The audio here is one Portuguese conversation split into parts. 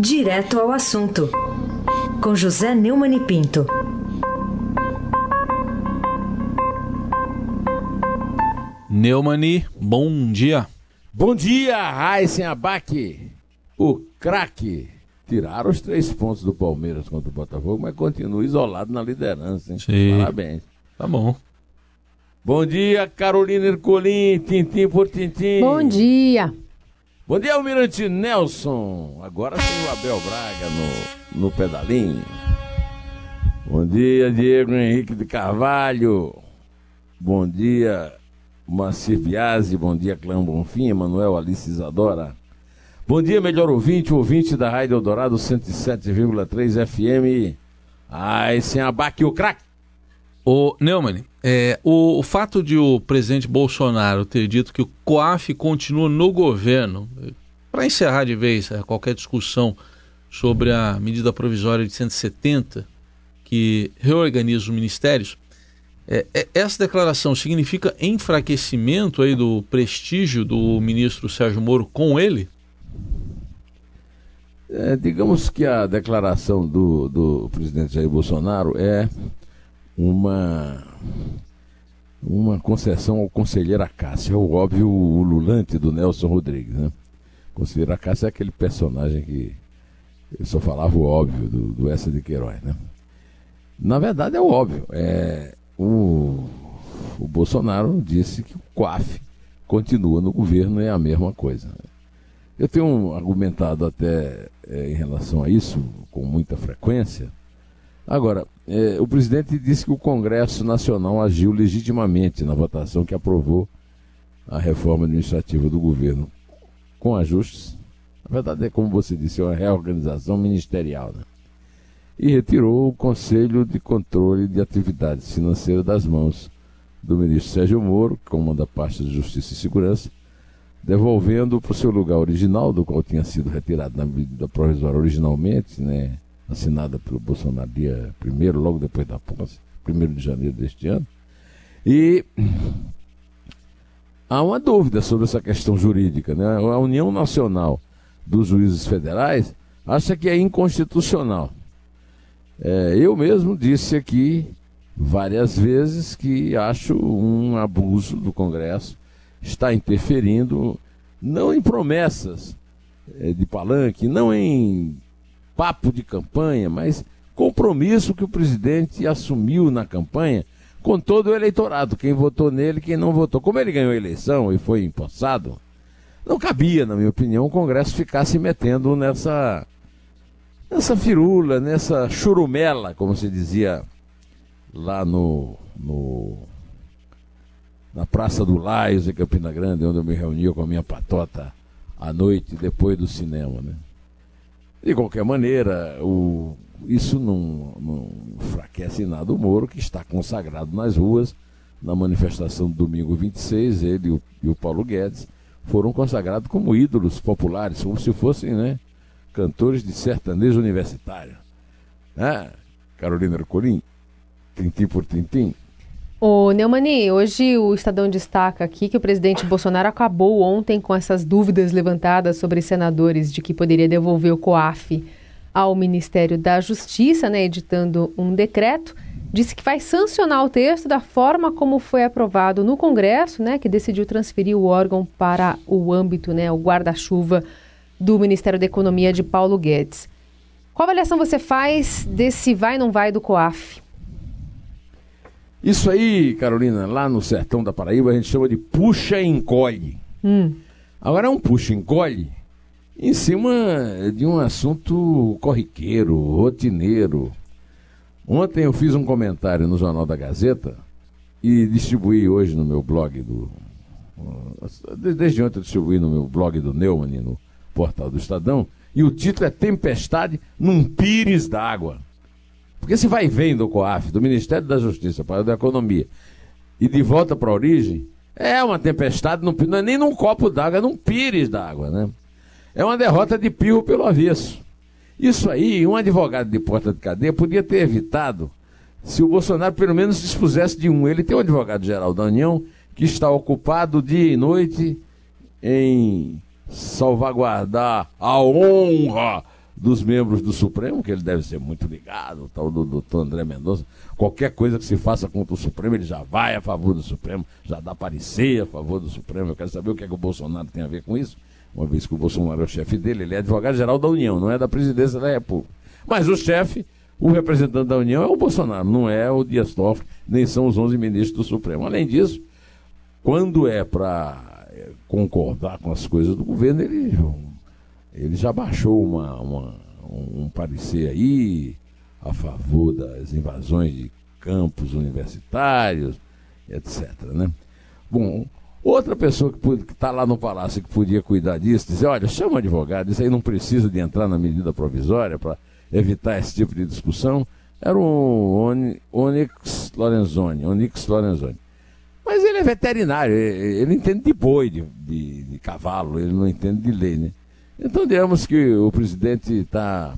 Direto ao assunto, com José Neumann e Pinto. Neumani, bom dia. Bom dia, Raíssen Abac, o craque. Tiraram os três pontos do Palmeiras contra o Botafogo, mas continua isolado na liderança, hein? Sim. Parabéns. Tá bom. Bom dia, Carolina Ercolim, tintim por tintim. Bom dia. Bom dia, Almirante Nelson. Agora tem o Abel Braga no, no pedalinho. Bom dia, Diego Henrique de Carvalho. Bom dia, Macir Biasi. Bom dia, Clã Bonfim, Emanuel Alice Isadora. Bom dia, melhor ouvinte, ouvinte da Rádio Eldorado 107,3 FM. Ai, sem abaque o craque. Ô, Neumann, é, o, o fato de o presidente Bolsonaro ter dito que o COAF continua no governo, para encerrar de vez é, qualquer discussão sobre a medida provisória de 170, que reorganiza os ministérios, é, é, essa declaração significa enfraquecimento aí do prestígio do ministro Sérgio Moro com ele? É, digamos que a declaração do, do presidente Jair Bolsonaro é uma, uma concessão ao conselheiro Acácio, é o óbvio ululante do Nelson Rodrigues. Né? O conselheiro Acácio é aquele personagem que eu só falava o óbvio do, do de Queiroz. Né? Na verdade é o óbvio. É, o, o Bolsonaro disse que o COAF continua no governo, é a mesma coisa. Eu tenho argumentado até é, em relação a isso com muita frequência. Agora, é, o presidente disse que o Congresso Nacional agiu legitimamente na votação que aprovou a reforma administrativa do governo com ajustes. Na verdade, é como você disse, é uma reorganização ministerial. Né? E retirou o Conselho de Controle de Atividades Financeiras das mãos do ministro Sérgio Moro, que comanda a pasta de Justiça e Segurança, devolvendo para o seu lugar original, do qual tinha sido retirado na medida provisória originalmente, né, assinada pelo Bolsonaro dia 1 logo depois da posse, 1 de janeiro deste ano. E há uma dúvida sobre essa questão jurídica. Né? A União Nacional dos Juízes Federais acha que é inconstitucional. É, eu mesmo disse aqui várias vezes que acho um abuso do Congresso está interferindo não em promessas é, de palanque, não em papo de campanha, mas compromisso que o presidente assumiu na campanha com todo o eleitorado, quem votou nele, quem não votou. Como ele ganhou a eleição e foi empossado, não cabia, na minha opinião, o Congresso ficar se metendo nessa nessa firula, nessa churumela, como se dizia lá no, no na Praça do Laios, em Campina Grande, onde eu me reunia com a minha patota à noite, depois do cinema. Né? De qualquer maneira, o, isso não, não enfraquece nada o Moro, que está consagrado nas ruas, na manifestação do domingo 26, ele e o, e o Paulo Guedes foram consagrados como ídolos populares, como se fossem né, cantores de sertanejo universitário. Né? Carolina Ercolim, tintim por tintim. Ô, Neumani, hoje o Estadão destaca aqui que o presidente Bolsonaro acabou ontem com essas dúvidas levantadas sobre senadores de que poderia devolver o COAF ao Ministério da Justiça, né, editando um decreto. Disse que vai sancionar o texto da forma como foi aprovado no Congresso, né, que decidiu transferir o órgão para o âmbito, né, o guarda-chuva do Ministério da Economia de Paulo Guedes. Qual avaliação você faz desse vai não vai do COAF? Isso aí, Carolina, lá no sertão da Paraíba a gente chama de puxa e encolhe. Hum. Agora é um puxa e encolhe em cima de um assunto corriqueiro, rotineiro. Ontem eu fiz um comentário no Jornal da Gazeta e distribuí hoje no meu blog do. Desde ontem eu distribuí no meu blog do Neumann, no portal do Estadão, e o título é Tempestade num Pires d'Água. Porque se vai vendo o COAF, do Ministério da Justiça para da Economia, e de volta para a origem, é uma tempestade, não, não é nem num copo d'água, é num pires d'água, né? É uma derrota de pirro pelo avesso. Isso aí, um advogado de porta de cadeia podia ter evitado se o Bolsonaro pelo menos dispusesse de um. Ele tem um advogado-geral da União que está ocupado dia e noite em salvaguardar a honra dos membros do Supremo, que ele deve ser muito ligado, o tal do doutor André Mendonça. Qualquer coisa que se faça contra o Supremo, ele já vai a favor do Supremo, já dá parecer a favor do Supremo. Eu quero saber o que é que o Bolsonaro tem a ver com isso, uma vez que o Bolsonaro é o chefe dele, ele é advogado-geral da União, não é da presidência da República. Mas o chefe, o representante da União é o Bolsonaro, não é o Dias Toffoli, nem são os 11 ministros do Supremo. Além disso, quando é para eh, concordar com as coisas do governo, ele ele já baixou uma, uma, um parecer aí a favor das invasões de campos universitários, etc. Né? Bom, outra pessoa que está lá no palácio que podia cuidar disso, dizer, olha, chama um advogado, isso aí não precisa de entrar na medida provisória para evitar esse tipo de discussão, era o Onyx Lorenzoni, Onyx Lorenzoni. Mas ele é veterinário, ele, ele entende de boi, de, de, de, cavalo, ele não entende de lei, né? Então, digamos que o presidente está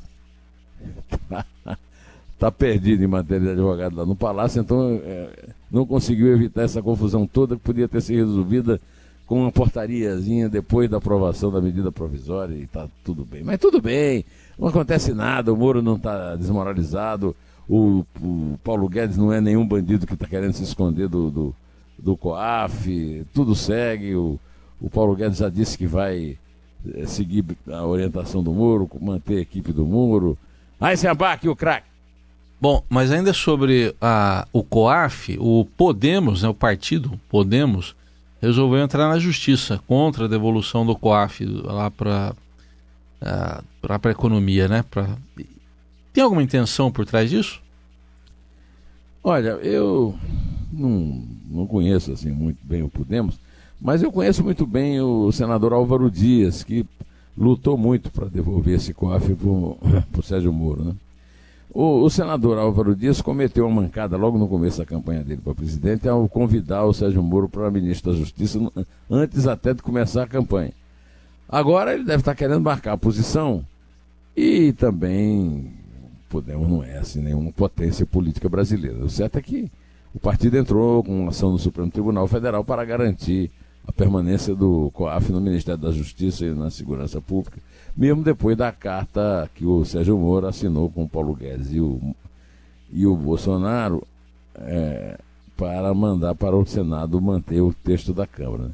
tá perdido em matéria de advogado lá no Palácio, então é, não conseguiu evitar essa confusão toda que podia ter sido resolvida com uma portariazinha depois da aprovação da medida provisória e está tudo bem. Mas tudo bem, não acontece nada, o Moro não está desmoralizado, o, o, Paulo Guedes não é nenhum bandido que está querendo se esconder do, do, do COAF, tudo segue, o, o Paulo Guedes já disse que vai seguir a orientação do Muro, manter a equipe do Muro. Aí se aqui o craque. Bom, mas ainda sobre a, o COAF, o Podemos, né, o partido Podemos, resolveu entrar na justiça contra a devolução do COAF lá para para a economia, né? Pra... Tem alguma intenção por trás disso? Olha, eu não, não conheço assim muito bem o Podemos, mas eu conheço muito bem o senador Álvaro Dias, que lutou muito para devolver esse cofre para o Sérgio Moro. Né? O, o, senador Álvaro Dias cometeu uma mancada logo no começo da campanha dele para presidente ao convidar o Sérgio Moro para ministro da Justiça antes até de começar a campanha. Agora ele deve estar querendo marcar a posição e também Podemos não é assim nenhuma potência política brasileira. O certo é que o partido entrou com ação no Supremo Tribunal Federal para garantir a permanência do COAF no Ministério da Justiça e na Segurança Pública, mesmo depois da carta que o Sérgio Moro assinou com o Paulo Guedes e o, e o Bolsonaro é, para mandar para o Senado manter o texto da Câmara.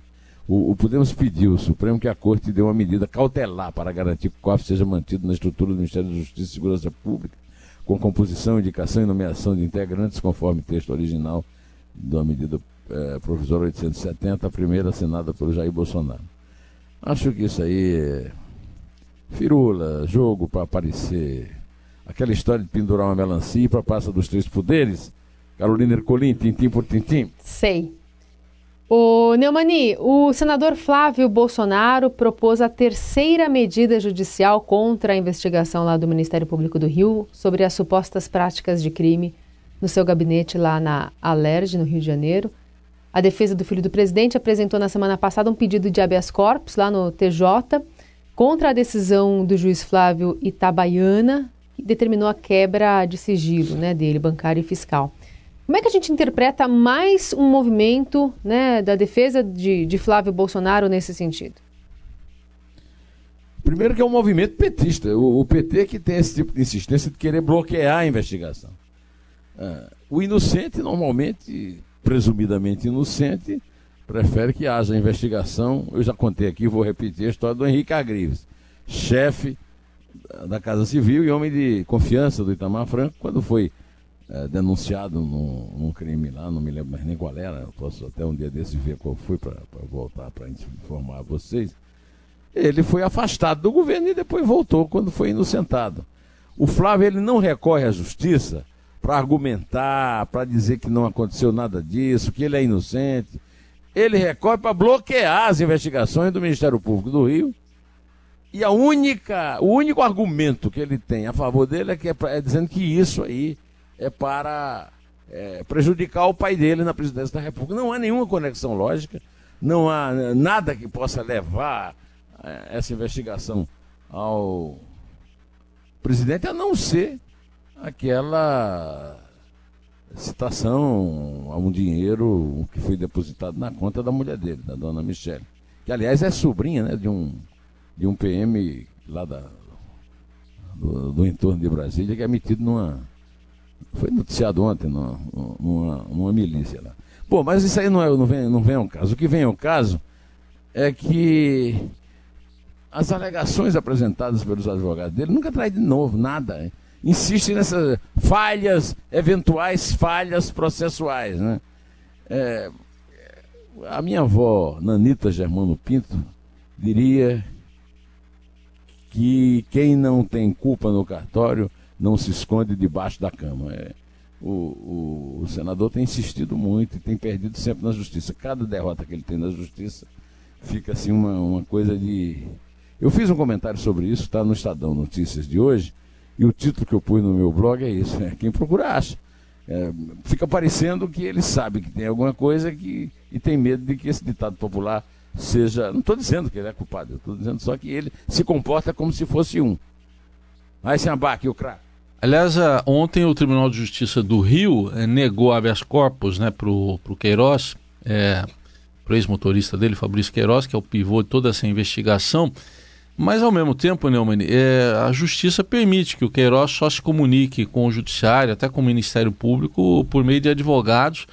O, o, Podemos pedir ao Supremo que a Corte dê uma medida cautelar para garantir que o COAF seja mantido na estrutura do Ministério da Justiça e Segurança Pública, com composição, indicação e nomeação de integrantes, conforme texto original da medida é, provisória 870, a primeira assinada pelo Jair Bolsonaro. Acho que isso aí é firula, jogo para aparecer. Aquela história de pendurar uma melancia para passa dos três poderes. Carolina Ercolim, tintim por tintim. Sei. O Neumani, o senador Flávio Bolsonaro propôs a terceira medida judicial contra a investigação lá do Ministério Público do Rio sobre as supostas práticas de crime no seu gabinete lá na Alerj, no Rio de Janeiro. A defesa do filho do presidente apresentou na semana passada um pedido de habeas corpus lá no TJ contra a decisão do juiz Flávio Itabaiana, que determinou a quebra de sigilo né, dele, bancário e fiscal. Como é que a gente interpreta mais um movimento né, da defesa de, de Flávio Bolsonaro nesse sentido? Primeiro que é um movimento petista. O, o PT que tem esse tipo de insistência de querer bloquear a investigação. Ah, o inocente normalmente presumidamente inocente, prefere que haja investigação. Eu já contei aqui, vou repetir a história do Henrique Agrives, chefe da Casa Civil e homem de confiança do Itamar Franco, quando foi é, denunciado num, num, crime lá, não me lembro mais nem qual era, eu posso até um dia desse ver qual foi para voltar para informar vocês. Ele foi afastado do governo e depois voltou quando foi inocentado. O Flávio ele não recorre à justiça para argumentar, para dizer que não aconteceu nada disso, que ele é inocente. Ele recorre para bloquear as investigações do Ministério Público do Rio. E a única, o único argumento que ele tem a favor dele é, que é, é dizendo que isso aí é para é, prejudicar o pai dele na presidência da República. Não há nenhuma conexão lógica, não há nada que possa levar é, essa investigação ao presidente, a não ser aquela citação a um dinheiro que foi depositado na conta da mulher dele, da dona Michelle. Que aliás é sobrinha né, de, um, de um PM lá da, do, do, entorno de Brasília, que é metido numa. Foi noticiado ontem, numa, numa, numa milícia lá. Bom, mas isso aí não, é, não, vem, não vem ao caso. O que vem ao caso é que as alegações apresentadas pelos advogados dele nunca traz de novo nada. Hein? Insistem nessas falhas, eventuais falhas processuais. Né? É, a minha avó, Nanita Germano Pinto, diria que quem não tem culpa no cartório não se esconde debaixo da cama. É, o, o, o, senador tem insistido muito e tem perdido sempre na justiça. Cada derrota que ele tem na justiça fica assim uma, uma coisa de. Eu fiz um comentário sobre isso, está no Estadão Notícias de hoje, e o título que eu pus no meu blog é isso: é, quem procura acha. É, fica parecendo que ele sabe que tem alguma coisa que, e tem medo de que esse ditado popular seja. Não estou dizendo que ele é culpado, estou dizendo só que ele se comporta como se fosse um. Aí se abaque o craque. Aliás, ontem o Tribunal de Justiça do Rio eh, negou habeas corpus né, para o Queiroz, é, para o ex-motorista dele, Fabrício Queiroz, que é o pivô de toda essa investigação. Mas, ao mesmo tempo, Neumann, é, a Justiça permite que o Queiroz só se comunique com o Judiciário, até com o Ministério Público, por meio de advogados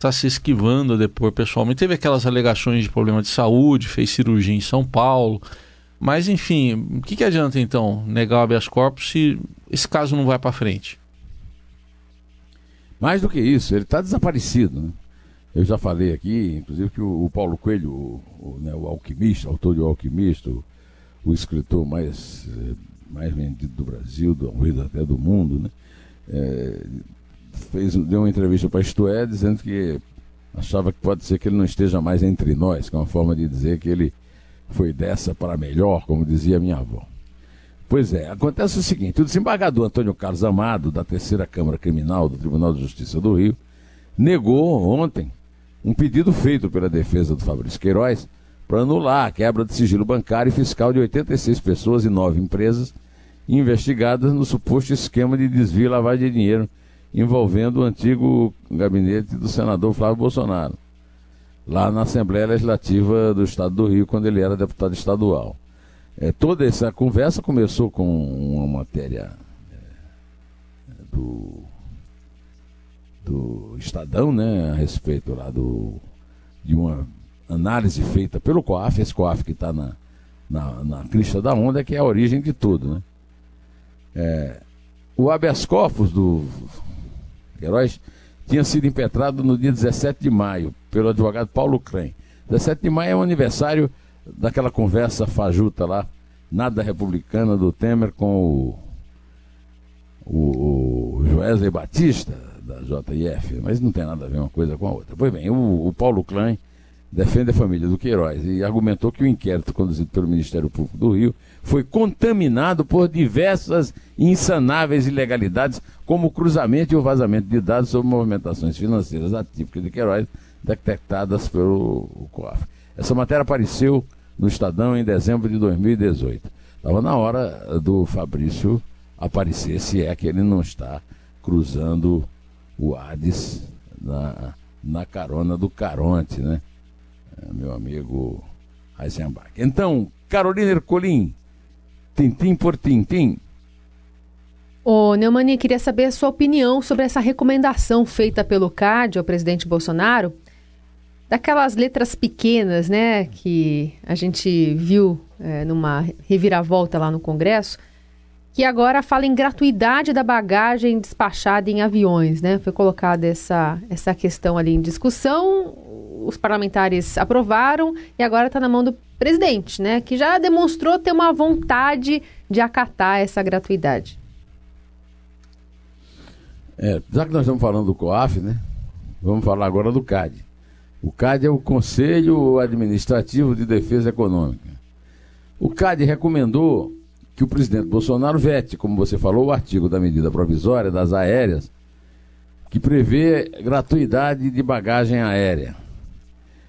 está se esquivando a depor pessoalmente. Teve aquelas alegações de problema de saúde, fez cirurgia em São Paulo. Mas, enfim, o que, que adianta então negar o habeas corpus se esse caso não vai para frente? Mais do que isso, ele está desaparecido. Né? Eu já falei aqui, inclusive, que o, Paulo Coelho, o, o, né, o, alquimista, autor de O Alquimista, o, o escritor mais, eh, mais vendido do Brasil, do, até do mundo, né? É, fez, deu uma entrevista para Isto É, dizendo que achava que pode ser que ele não esteja mais entre nós, que é uma forma de dizer que ele foi dessa para melhor, como dizia minha avó. Pois é, acontece o seguinte: o desembargador Antônio Carlos Amado, da terceira Câmara Criminal do Tribunal de Justiça do Rio, negou ontem um pedido feito pela defesa do Fabrício Queiroz para anular a quebra de sigilo bancário e fiscal de 86 pessoas e nove empresas investigadas no suposto esquema de desvio e lavagem de dinheiro envolvendo o antigo gabinete do senador Flávio Bolsonaro, lá na Assembleia Legislativa do Estado do Rio, quando ele era deputado estadual. É, toda essa conversa começou com uma matéria é, do, do Estadão, né, a respeito lá do, de uma análise feita pelo COAF, esse COAF que está na, na, na crista da onda, que é a origem de tudo. Né? É, o habeas corpus do Queiroz tinha sido impetrado no dia 17 de maio pelo advogado Paulo Crem. 17 de maio é o aniversário daquela conversa fajuta lá, nada republicana do Temer com o, o, o Joesley Batista, da JIF, mas não tem nada a ver uma coisa com a outra. Pois bem, o, o Paulo Klein defende a família do Queiroz e argumentou que o inquérito conduzido pelo Ministério Público do Rio foi contaminado por diversas insanáveis ilegalidades, como o cruzamento e o vazamento de dados sobre movimentações financeiras atípicas de Queiroz detectadas pelo COAF. Essa matéria apareceu no Estadão em dezembro de 2018. Estava na hora do Fabrício aparecer, se é que ele não está cruzando o Hades na, na carona do Caronte, né? É, meu amigo Heisenbach. Então, Carolina Ercolim, tintim por tintim. Ô, Neumani, queria saber a sua opinião sobre essa recomendação feita pelo CAD ao presidente Bolsonaro, daquelas letras pequenas, né, que a gente viu é, numa reviravolta lá no Congresso, que agora fala em gratuidade da bagagem despachada em aviões, né? Foi colocada essa, essa questão ali em discussão, os parlamentares aprovaram e agora está na mão do presidente, né? Que já demonstrou ter uma vontade de acatar essa gratuidade. É, já que nós estamos falando do COAF, né? Vamos falar agora do CAD. O CAD é o Conselho Administrativo de Defesa Econômica. O CAD recomendou que o presidente Bolsonaro vete, como você falou, o artigo da medida provisória das aéreas, que prevê gratuidade de bagagem aérea.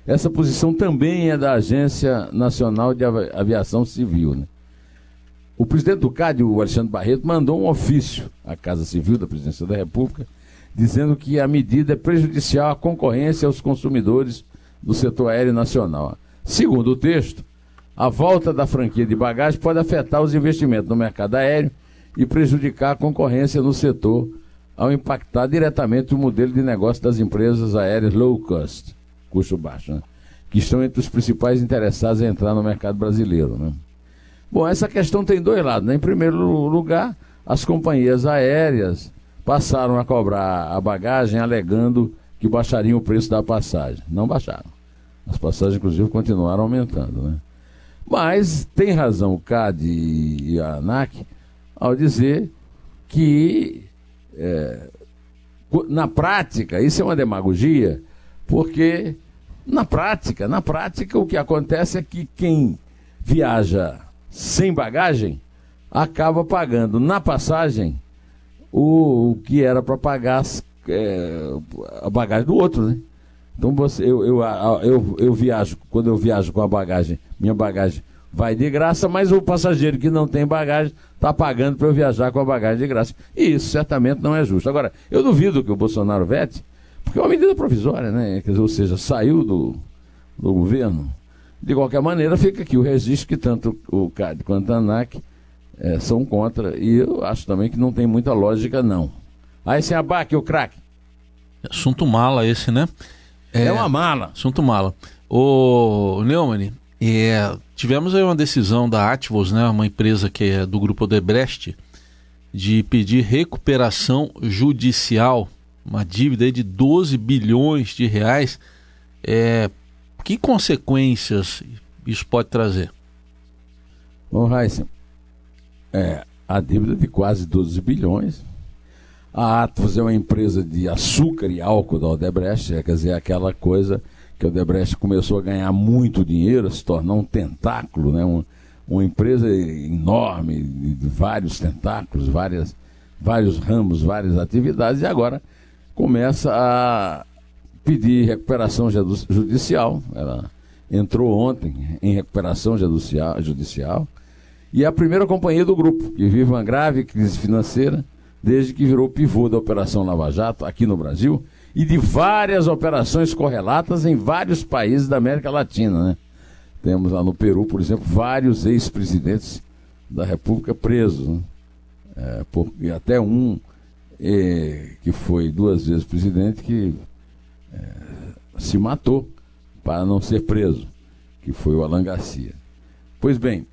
Essa posição também é da Agência Nacional de Aviação Civil. Né? O presidente do CAD, o Alexandre Barreto, mandou um ofício à Casa Civil da Presidência da República, dizendo que a medida é prejudicial à concorrência aos consumidores do setor aéreo nacional. Segundo o texto, a volta da franquia de bagagem pode afetar os investimentos no mercado aéreo e prejudicar a concorrência no setor ao impactar diretamente o modelo de negócio das empresas aéreas low cost, custo baixo, né? que estão entre os principais interessados em entrar no mercado brasileiro. Né? Bom, essa questão tem dois lados. Né? Em primeiro lugar, as companhias aéreas passaram a cobrar a bagagem alegando que baixariam o preço da passagem. Não baixaram. As passagens, inclusive, continuaram aumentando. Né? Mas tem razão o CAD e a ANAC ao dizer que, é, na prática, isso é uma demagogia, porque na prática, na prática, o que acontece é que quem viaja sem bagagem acaba pagando na passagem o, o que era para pagar é, a bagagem do outro, né? Então você, eu, eu, eu, eu viajo, quando eu viajo com a bagagem, minha bagagem vai de graça, mas o passageiro que não tem bagagem está pagando para eu viajar com a bagagem de graça. E isso certamente não é justo. Agora, eu duvido que o Bolsonaro vete, porque é uma medida provisória, né? Quer dizer, ou seja, saiu do, do governo. De qualquer maneira, fica aqui o registro que tanto o CAD quanto a ANAC é, são contra. E eu acho também que não tem muita lógica, não. Aí sem abaque, o craque. Assunto mala esse, né? É, é uma mala. Assunto mala. O Neumann, é, tivemos aí uma decisão da Ativos, né, uma empresa que é do grupo Odebrecht, de pedir recuperação judicial, uma dívida de 12 bilhões de reais. É, que consequências isso pode trazer? Bom, Raíssa, é, a dívida de quase 12 bilhões a Atos é uma empresa de açúcar e álcool da Odebrecht, quer dizer, aquela coisa que a Odebrecht começou a ganhar muito dinheiro, a se tornar um tentáculo, né? Um, uma empresa enorme, de vários tentáculos, várias, vários ramos, várias atividades, e agora começa a pedir recuperação judicial. Ela entrou ontem em recuperação judicial, e é a primeira companhia do grupo, que vive uma grave crise financeira desde que virou pivô da Operação Lava Jato aqui no Brasil e de várias operações correlatas em vários países da América Latina. Né? Temos lá no Peru, por exemplo, vários ex-presidentes da República presos. Né? É, por, e até um é, que foi duas vezes presidente que é, se matou para não ser preso, que foi o Alan Garcia. Pois bem,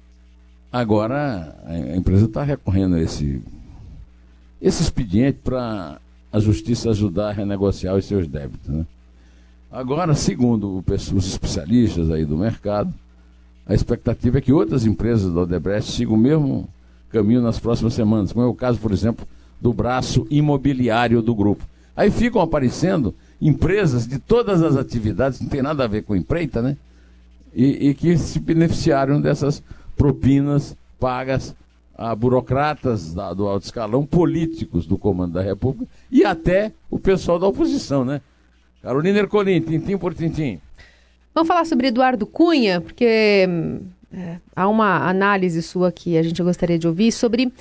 agora a empresa está recorrendo a esse esse expediente para a justiça ajudar a renegociar os seus débitos. Né? Agora, segundo os especialistas aí do mercado, a expectativa é que outras empresas da Odebrecht sigam o mesmo caminho nas próximas semanas, como é o caso, por exemplo, do braço imobiliário do grupo. Aí ficam aparecendo empresas de todas as atividades, não tem nada a ver com empreita, né? E, e que se beneficiaram dessas propinas pagas a burocratas da, do alto escalão, políticos do comando da República e até o pessoal da oposição, né? Carolina Ercolim, tintim por tintim. Vamos falar sobre Eduardo Cunha, porque é, há uma análise sua que a gente gostaria de ouvir sobre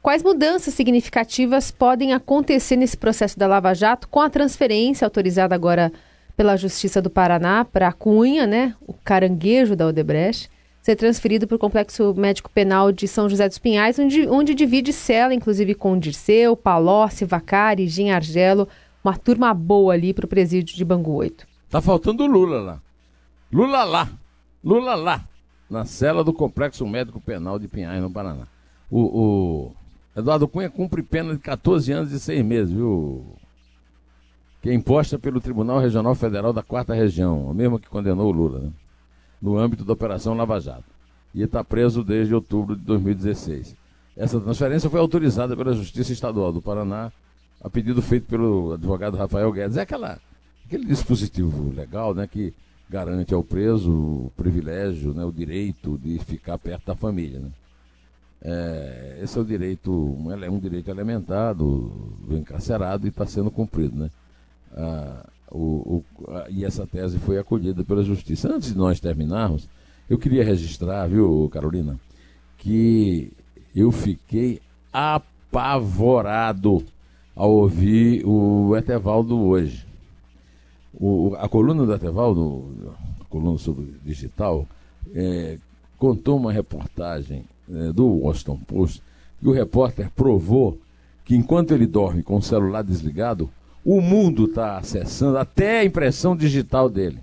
quais mudanças significativas podem acontecer nesse processo da Lava Jato com a transferência autorizada agora pela Justiça do Paraná para Cunha, né? O caranguejo da Odebrecht ser transferido para o Complexo Médico Penal de São José dos Pinhais, onde, onde divide cela, inclusive com Dirceu, Palocci, Vacari, Gin Argelo, uma turma boa ali para o presídio de Bangu 8. Tá faltando Lula lá. Lula lá. Lula lá. Na cela do Complexo Médico Penal de Pinhais, no Paraná. O, o Eduardo Cunha cumpre pena de 14 anos e 6 meses, viu? Que é imposta pelo Tribunal Regional Federal da Quarta Região, o mesmo que condenou o Lula, né? No âmbito da Operação Lava Jato. E está preso desde outubro de 2016. Essa transferência foi autorizada pela Justiça Estadual do Paraná, a pedido feito pelo advogado Rafael Guedes. É aquela, aquele dispositivo legal né, que garante ao preso o privilégio, né, o direito de ficar perto da família. Né? É, esse é o direito, um, um direito elementar do, do encarcerado e está sendo cumprido. Né? Ah, o, o, a, e essa tese foi acolhida pela Justiça. Antes de nós terminarmos, eu queria registrar, viu, Carolina, que eu fiquei apavorado ao ouvir o Etevaldo hoje. O, a coluna do Etevaldo, a coluna sobre digital, é, contou uma reportagem é, do Washington Post que o repórter provou que enquanto ele dorme com o celular desligado, o mundo está acessando até a impressão digital dele.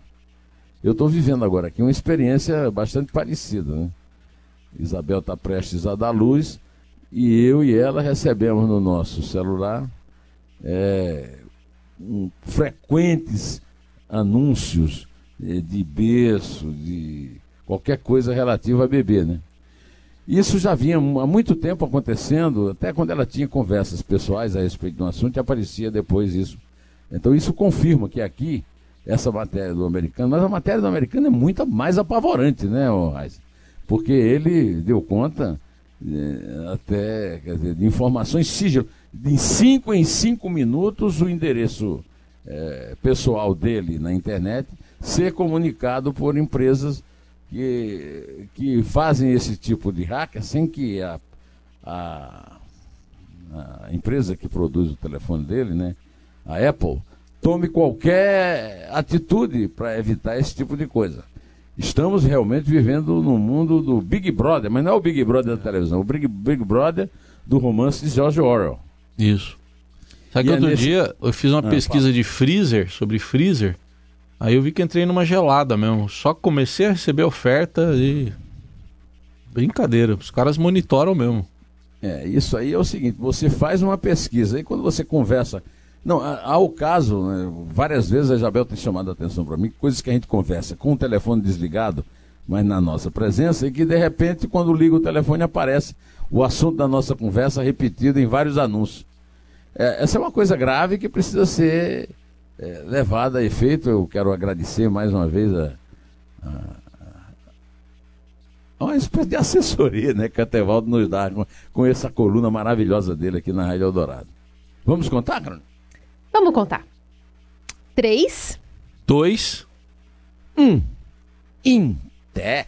Eu estou vivendo agora aqui uma experiência bastante parecida. Né? Isabel está prestes a dar luz e eu e ela recebemos no nosso celular é, um, frequentes anúncios é, de berço, de qualquer coisa relativa a bebê, né? Isso já vinha há muito tempo acontecendo, até quando ela tinha conversas pessoais a respeito do assunto, aparecia depois isso. Então isso confirma que aqui, essa matéria do americano, mas a matéria do americano é muito mais apavorante, né, Raiz? Porque ele deu conta é, até dizer, de informações sigilo. De cinco em cinco minutos, o endereço é, pessoal dele na internet ser comunicado por empresas que, que fazem esse tipo de hacker sem que a, a, a empresa que produz o telefone dele, né, a Apple, tome qualquer atitude para evitar esse tipo de coisa. Estamos realmente vivendo no mundo do Big Brother, mas não é o Big Brother da televisão, é o Big, Big Brother do romance de George Orwell. Isso. Sabe que é outro nesse... dia eu fiz uma ah, pesquisa fala. de freezer, sobre freezer, Aí eu vi que entrei numa gelada mesmo. Só comecei a receber oferta e. Brincadeira, os caras monitoram mesmo. É, isso aí é o seguinte: você faz uma pesquisa, e quando você conversa. Não, há o caso, né, várias vezes a Isabel tem chamado a atenção para mim, coisas que a gente conversa com o telefone desligado, mas na nossa presença, e que de repente, quando liga o telefone, aparece o assunto da nossa conversa repetido em vários anúncios. É, essa é uma coisa grave que precisa ser é, levada a efeito, eu quero agradecer mais uma vez a, a, a uma espécie de assessoria né, que a Tevaldo nos dá com, com, essa coluna maravilhosa dele aqui na Rádio Eldorado. Vamos contar, Carol? Vamos contar. Três. Dois. Um. Té.